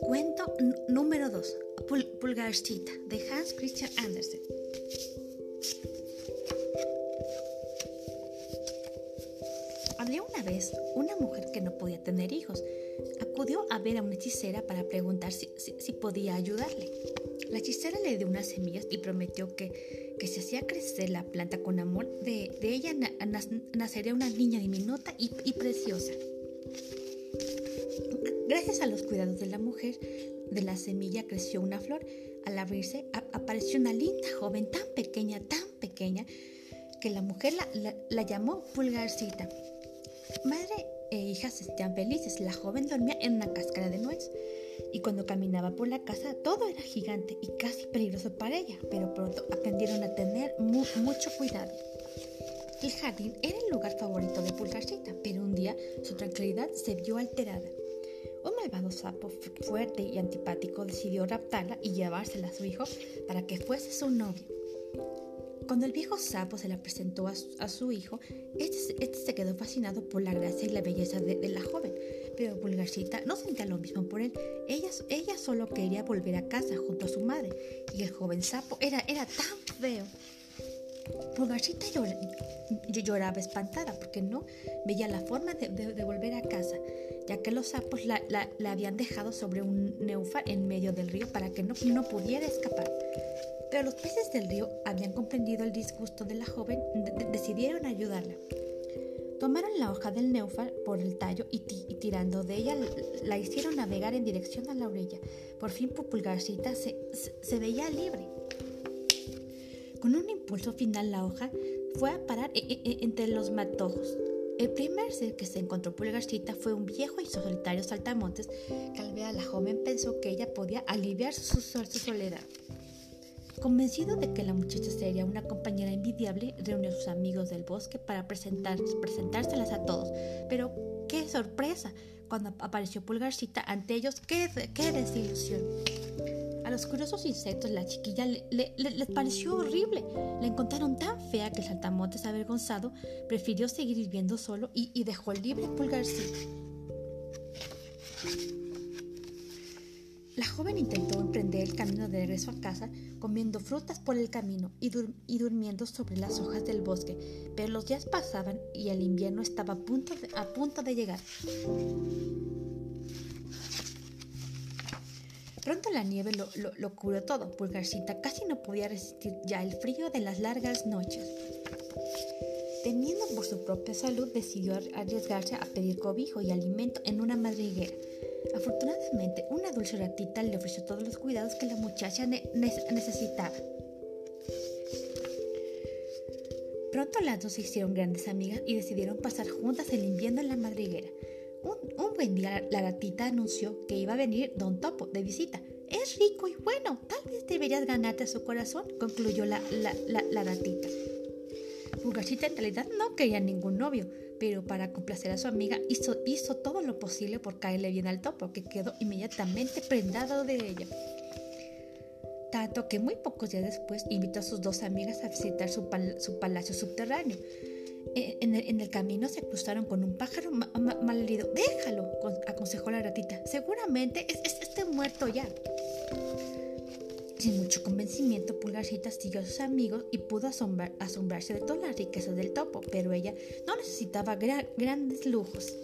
Cuento número 2. Pulgarcita de Hans Christian Andersen. Había una vez una mujer que no podía tener hijos. A ver a una hechicera para preguntar si, podía ayudarle. La hechicera le dio unas semillas y prometió que, que si hacía crecer la planta con amor, de, ella nacería una niña diminuta y, preciosa. Gracias a los cuidados de la mujer, de la semilla creció una flor. Al abrirse, apareció una linda joven tan pequeña, tan pequeña, que la mujer la, la llamó Pulgarcita. Madre e hija se felices. La joven dormía en una cáscara de nuez. Y cuando caminaba por la casa, todo era gigante y casi peligroso para ella, pero pronto aprendieron a tener mucho cuidado. El jardín era el lugar favorito de Pulgarcita, pero un día su tranquilidad se vio alterada. Un malvado sapo fuerte y antipático decidió raptarla y llevársela a su hijo para que fuese su novio. Cuando el viejo sapo se la presentó a su, hijo, este, este, se quedó fascinado por la gracia y la belleza de, la joven, pero Pulgarcita no sentía lo mismo por él. Ella, solo quería volver a casa junto a su madre, y el joven sapo era, era tan feo. Pulgarcita lloraba espantada porque no veía la forma de, volver a casa, ya que los sapos la, habían dejado sobre un neúfar en medio del río para que no, no pudiera escapar. Pero los peces del río habían comprendido el disgusto de la joven, y decidieron ayudarla. Tomaron la hoja del neúfar por el tallo y, tirando de ella la hicieron navegar en dirección a la orilla. Por fin Pulgarcita se, se, veía libre. Con un impulso final la hoja fue a parar e, e, e, entre los matojos. El primer ser que se encontró Pulgarcita fue un viejo y solitario saltamontes que al ver a la joven pensó que ella podía aliviar su, su soledad. Convencido de que la muchacha sería una compañera envidiable, reunió a sus amigos del bosque para presentárselas a todos. Pero qué sorpresa cuando apareció Pulgarcita ante ellos, qué, qué desilusión. A los curiosos insectos la chiquilla les pareció horrible. La encontraron tan fea que el saltamontes avergonzado prefirió seguir viviendo solo y, y dejó libre Pulgarcita. La joven intentó emprender el camino de regreso a casa, comiendo frutas por el camino y, durmiendo sobre las hojas del bosque, pero los días pasaban y el invierno estaba a punto de, llegar. Pronto la nieve lo, lo, cubrió todo. Pulgarcita casi no podía resistir ya el frío de las largas noches. Temiendo por su propia salud, decidió arriesgarse a pedir cobijo y alimento en una madriguera. Afortunadamente, una dulce ratita le ofreció todos los cuidados que la muchacha necesitaba. Pronto las dos se hicieron grandes amigas y decidieron pasar juntas el invierno en la madriguera. Un, buen día la, ratita anunció que iba a venir Don Topo de visita. Es rico y bueno, tal vez deberías ganarte a su corazón, concluyó la, la ratita. Fugacita en realidad no quería ningún novio, pero para complacer a su amiga hizo, hizo todo lo posible por caerle bien al topo, que quedó inmediatamente prendado de ella. Tanto que muy pocos días después invitó a sus dos amigas a visitar su, palacio subterráneo. E, en el, camino se cruzaron con un pájaro malherido. Déjalo, aconsejó la ratita. Seguramente es, es, esté muerto ya. Sin mucho convencimiento, Pulgarcita siguió a sus amigos y pudo asombrarse de todas las riquezas del topo, pero ella no necesitaba grandes lujos.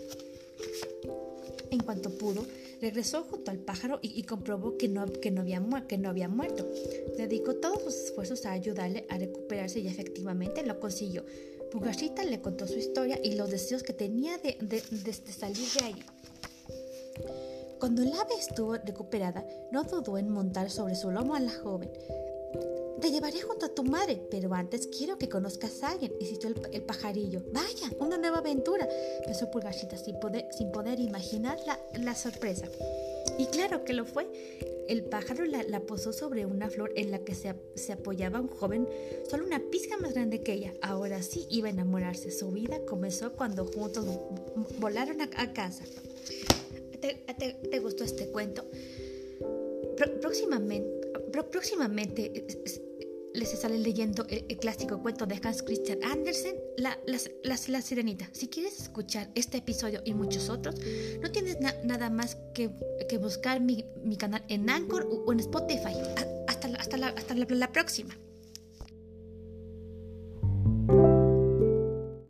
En cuanto pudo, regresó junto al pájaro y, comprobó que no, que, no había que no había muerto. Dedicó todos sus esfuerzos a ayudarle a recuperarse y efectivamente lo consiguió. Pulgarcita le contó su historia y los deseos que tenía de, de salir de ahí. Cuando el ave estuvo recuperada, no dudó en montar sobre su lomo a la joven. Te llevaré junto a tu madre, pero antes quiero que conozcas a alguien, insistió el, el pajarillo. Vaya, una nueva aventura, pensó Pulgarcita sin poder, sin poder imaginar la, sorpresa. Y claro que lo fue. El pájaro la, posó sobre una flor en la que se, apoyaba un joven, solo una pizca más grande que ella. Ahora sí iba a enamorarse. Su vida comenzó cuando juntos volaron a casa. ¿Te, gustó este cuento? próximamente, próximamente les sale leyendo el, clásico cuento de Hans Christian Andersen, la, la, Sirenita. Si quieres escuchar este episodio y muchos otros, no tienes nada más que, que buscar mi, mi, canal en Anchor o, en Spotify. Hasta, hasta, hasta la próxima.